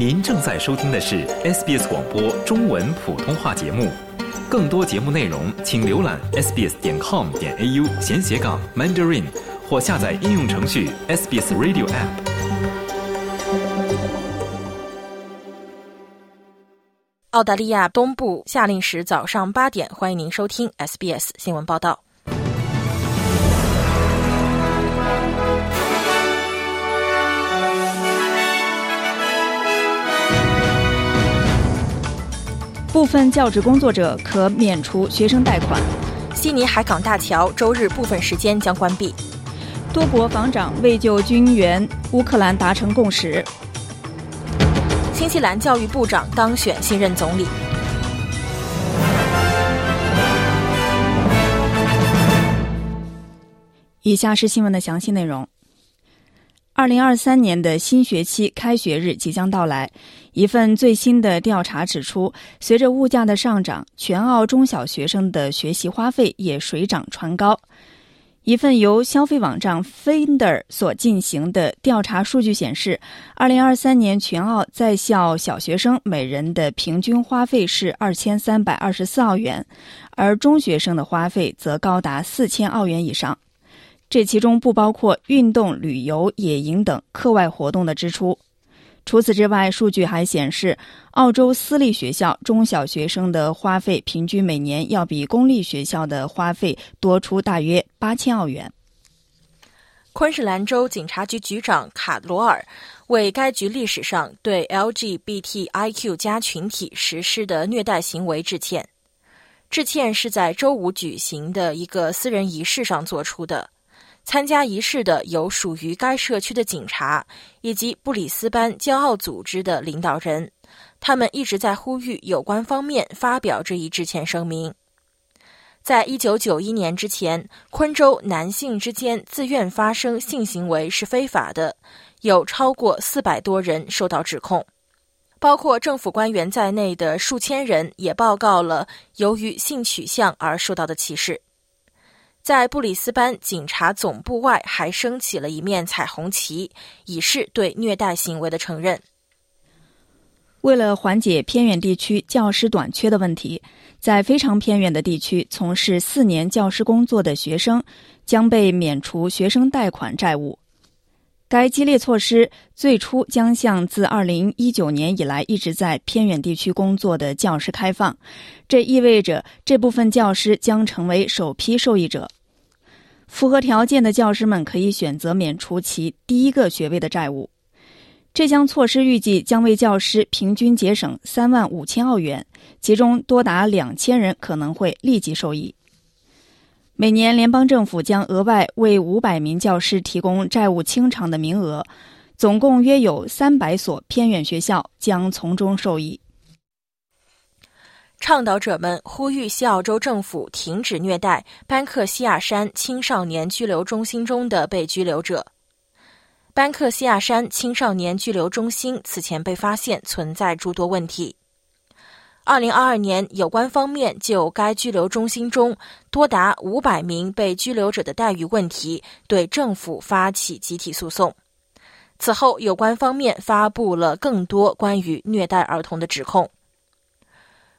您正在收听的是 SBS 广播中文普通话节目。更多节目内容，请浏览 sbs 点 com 点 au 闲斜杠 mandarin，或下载应用程序 SBS Radio App。澳大利亚东部夏令时早上八点，欢迎您收听 SBS 新闻报道。部分教职工作者可免除学生贷款。悉尼海港大桥周日部分时间将关闭。多国防长为救军援乌克兰达成共识。新西兰教育部长当选新任总理。以下是新闻的详细内容。二零二三年的新学期开学日即将到来，一份最新的调查指出，随着物价的上涨，全澳中小学生的学习花费也水涨船高。一份由消费网站 Finder 所进行的调查数据显示，二零二三年全澳在校小学生每人的平均花费是二千三百二十四澳元，而中学生的花费则高达四千澳元以上。这其中不包括运动、旅游、野营等课外活动的支出。除此之外，数据还显示，澳洲私立学校中小学生的花费平均每年要比公立学校的花费多出大约八千澳元。昆士兰州警察局局长卡罗尔为该局历史上对 LGBTIQ 加群体实施的虐待行为致歉。致歉是在周五举行的一个私人仪式上做出的。参加仪式的有属于该社区的警察以及布里斯班骄傲组织的领导人，他们一直在呼吁有关方面发表这一致歉声明。在一九九一年之前，昆州男性之间自愿发生性行为是非法的，有超过四百多人受到指控，包括政府官员在内的数千人也报告了由于性取向而受到的歧视。在布里斯班警察总部外还升起了一面彩虹旗，以示对虐待行为的承认。为了缓解偏远地区教师短缺的问题，在非常偏远的地区从事四年教师工作的学生将被免除学生贷款债务。该激励措施最初将向自2019年以来一直在偏远地区工作的教师开放，这意味着这部分教师将成为首批受益者。符合条件的教师们可以选择免除其第一个学位的债务。这项措施预计将为教师平均节省3万五千澳元，其中多达两千人可能会立即受益。每年，联邦政府将额外为五百名教师提供债务清偿的名额，总共约有三百所偏远学校将从中受益。倡导者们呼吁西澳洲政府停止虐待班克西亚山青少年拘留中心中的被拘留者。班克西亚山青少年拘留中心此前被发现存在诸多问题。二零二二年，有关方面就该拘留中心中多达五百名被拘留者的待遇问题对政府发起集体诉讼。此后，有关方面发布了更多关于虐待儿童的指控。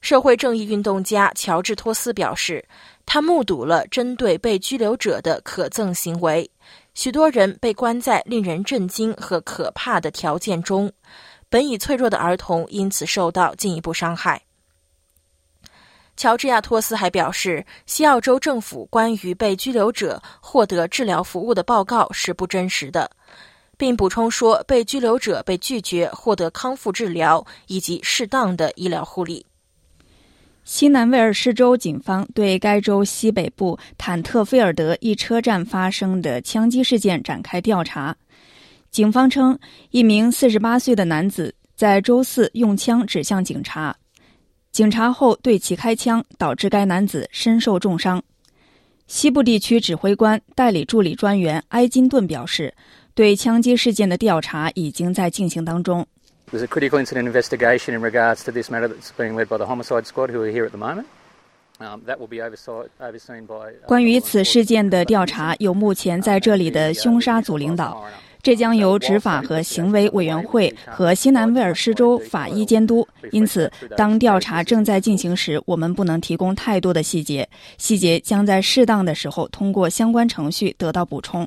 社会正义运动家乔治·托斯表示，他目睹了针对被拘留者的可憎行为，许多人被关在令人震惊和可怕的条件中，本已脆弱的儿童因此受到进一步伤害。乔治亚托斯还表示，西澳洲政府关于被拘留者获得治疗服务的报告是不真实的，并补充说，被拘留者被拒绝获得康复治疗以及适当的医疗护理。西南威尔士州警方对该州西北部坦特菲尔德一车站发生的枪击事件展开调查。警方称，一名48岁的男子在周四用枪指向警察。警察后对其开枪，导致该男子身受重伤。西部地区指挥官代理助理专员埃金顿表示，对枪击事件的调查已经在进行当中。There's a critical incident investigation in regards to this matter that's being led by the homicide squad, who are here at the moment. That will be overseen by. 关于此事件的调查由目前在这里的凶杀组领导。这将由执法和行为委员会和新南威尔士州法医监督。因此，当调查正在进行时，我们不能提供太多的细节。细节将在适当的时候通过相关程序得到补充。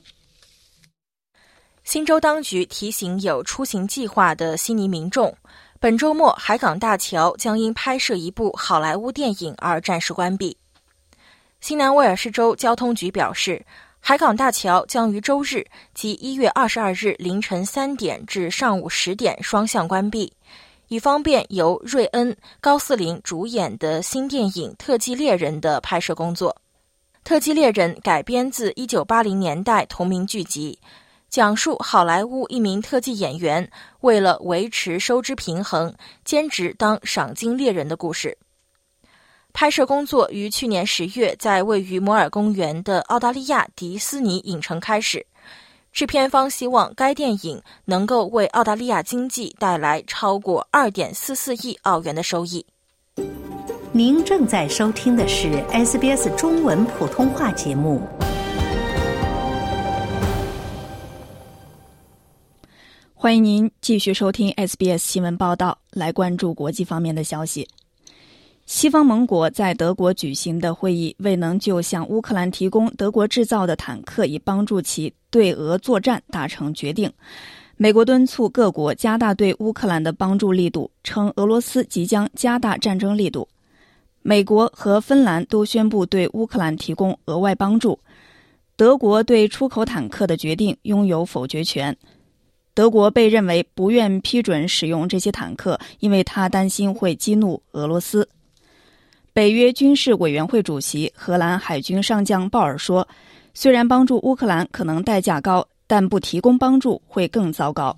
新州当局提醒有出行计划的悉尼民众，本周末海港大桥将因拍摄一部好莱坞电影而暂时关闭。新南威尔士州交通局表示。海港大桥将于周日即一月二十二日凌晨三点至上午十点双向关闭，以方便由瑞恩·高斯林主演的新电影《特技猎人》的拍摄工作。《特技猎人》改编自一九八零年代同名剧集，讲述好莱坞一名特技演员为了维持收支平衡，兼职当赏金猎人的故事。拍摄工作于去年十月在位于摩尔公园的澳大利亚迪斯尼影城开始。制片方希望该电影能够为澳大利亚经济带来超过二点四四亿澳元的收益。您正在收听的是 SBS 中文普通话节目。欢迎您继续收听 SBS 新闻报道，来关注国际方面的消息。西方盟国在德国举行的会议未能就向乌克兰提供德国制造的坦克，以帮助其对俄作战达成决定。美国敦促各国加大对乌克兰的帮助力度，称俄罗斯即将加大战争力度。美国和芬兰都宣布对乌克兰提供额外帮助。德国对出口坦克的决定拥有否决权。德国被认为不愿批准使用这些坦克，因为他担心会激怒俄罗斯。北约军事委员会主席荷兰海军上将鲍尔说：“虽然帮助乌克兰可能代价高，但不提供帮助会更糟糕。”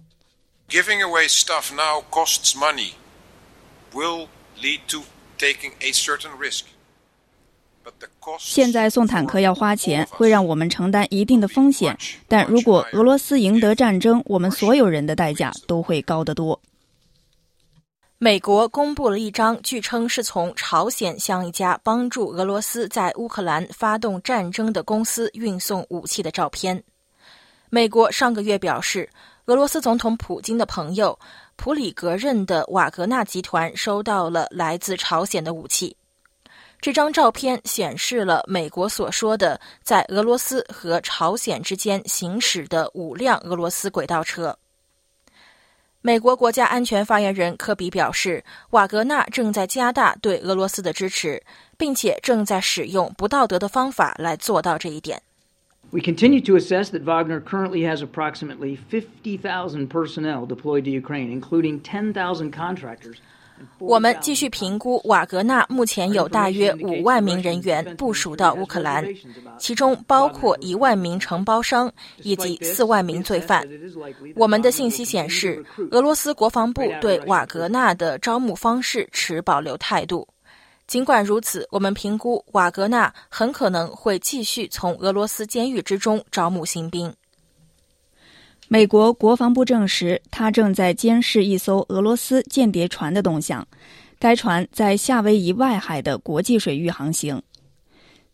Giving away stuff now costs money, will lead to taking a certain risk. 现在送坦克要花钱，会让我们承担一定的风险。但如果俄罗斯赢得战争，我们所有人的代价都会高得多。美国公布了一张据称是从朝鲜向一家帮助俄罗斯在乌克兰发动战争的公司运送武器的照片。美国上个月表示，俄罗斯总统普京的朋友普里格任的瓦格纳集团收到了来自朝鲜的武器。这张照片显示了美国所说的在俄罗斯和朝鲜之间行驶的五辆俄罗斯轨道车。美国国家安全发言人科比表示，瓦格纳正在加大对俄罗斯的支持，并且正在使用不道德的方法来做到这一点。We continue to assess that Wagner currently has approximately 50,000 personnel deployed to Ukraine, including 10,000 contractors. 我们继续评估，瓦格纳目前有大约五万名人员部署到乌克兰，其中包括一万名承包商以及四万名罪犯。我们的信息显示，俄罗斯国防部对瓦格纳的招募方式持保留态度。尽管如此，我们评估瓦格纳很可能会继续从俄罗斯监狱之中招募新兵。美国国防部证实，他正在监视一艘俄罗斯间谍船的动向。该船在夏威夷外海的国际水域航行。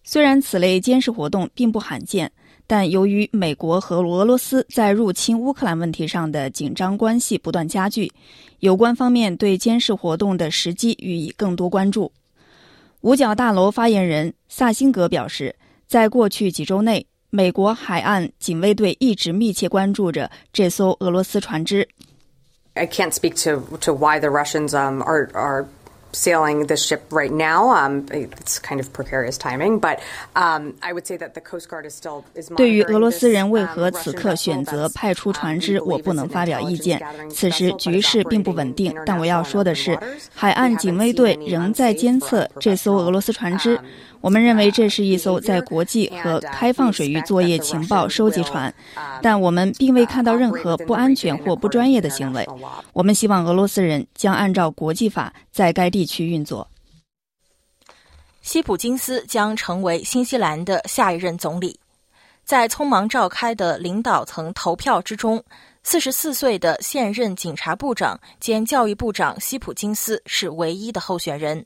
虽然此类监视活动并不罕见，但由于美国和俄罗斯在入侵乌克兰问题上的紧张关系不断加剧，有关方面对监视活动的时机予以更多关注。五角大楼发言人萨辛格表示，在过去几周内。美国海岸警卫队一直密切关注着这艘俄罗斯船只。I can't speak to to why the Russians um are are sailing the ship right now. Um, it's kind of precarious timing, but um, I would say that the Coast Guard is still is. 对于俄罗斯人为何此刻选择派出船只，我不能发表意见。此时局势并不稳定，但我要说的是，海岸警卫队仍在监测这艘俄罗斯船只。我们认为这是一艘在国际和开放水域作业情报收集船，但我们并未看到任何不安全或不专业的行为。我们希望俄罗斯人将按照国际法在该地区运作。希普金斯将成为新西兰的下一任总理。在匆忙召开的领导层投票之中，四十四岁的现任警察部长兼教育部长希普金斯是唯一的候选人。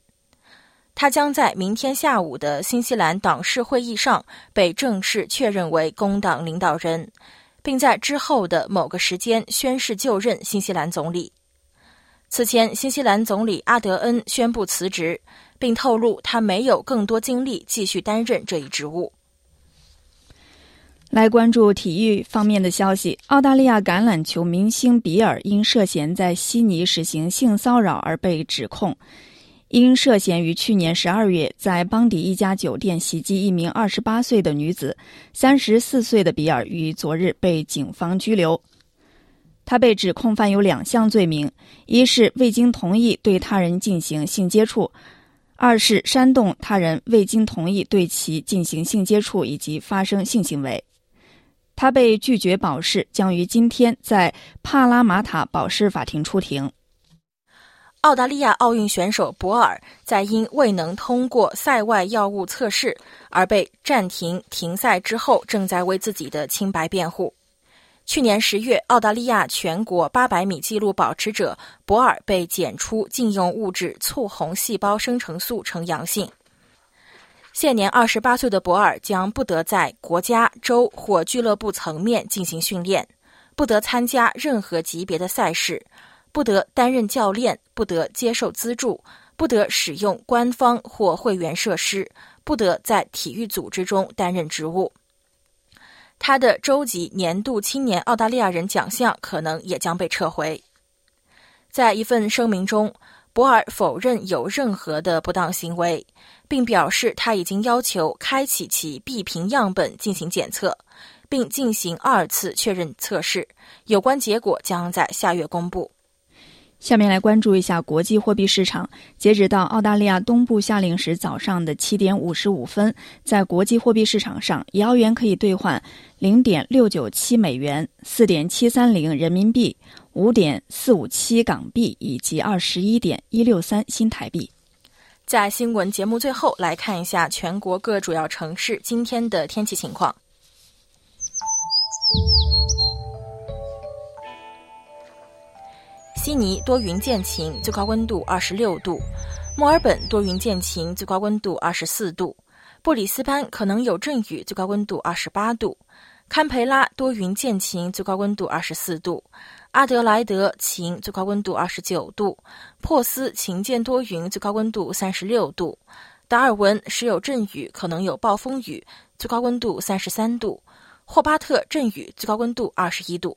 他将在明天下午的新西兰党事会议上被正式确认为工党领导人，并在之后的某个时间宣誓就任新西兰总理。此前，新西兰总理阿德恩宣布辞职，并透露他没有更多精力继续担任这一职务。来关注体育方面的消息：澳大利亚橄榄球明星比尔因涉嫌在悉尼实行性骚扰而被指控。因涉嫌于去年十二月在邦迪一家酒店袭击一名二十八岁的女子，三十四岁的比尔于昨日被警方拘留。他被指控犯有两项罪名：一是未经同意对他人进行性接触；二是煽动他人未经同意对其进行性接触以及发生性行为。他被拒绝保释，将于今天在帕拉马塔保释法庭出庭。澳大利亚奥运选手博尔在因未能通过赛外药物测试而被暂停停赛之后，正在为自己的清白辩护。去年十月，澳大利亚全国八百米纪录保持者博尔被检出禁用物质促红细胞生成素呈阳性。现年二十八岁的博尔将不得在国家、州或俱乐部层面进行训练，不得参加任何级别的赛事，不得担任教练，不得接受资助，不得使用官方或会员设施，不得在体育组织中担任职务。他的州级年度青年澳大利亚人奖项可能也将被撤回。在一份声明中。博尔否认有任何的不当行为，并表示他已经要求开启其闭屏样本进行检测，并进行二次确认测试。有关结果将在下月公布。下面来关注一下国际货币市场。截止到澳大利亚东部夏令时早上的七点五十五分，在国际货币市场上，一澳元可以兑换零点六九七美元、四点七三零人民币。五点四五七港币以及二十一点一六三新台币。在新闻节目最后，来看一下全国各主要城市今天的天气情况。悉尼多云见晴，最高温度二十六度；墨尔本多云见晴，最高温度二十四度；布里斯班可能有阵雨，最高温度二十八度；堪培拉多云见晴，最高温度二十四度。阿德莱德晴，最高温度二十九度；珀斯晴间多云，最高温度三十六度；达尔文时有阵雨，可能有暴风雨，最高温度三十三度；霍巴特阵雨，最高温度二十一度。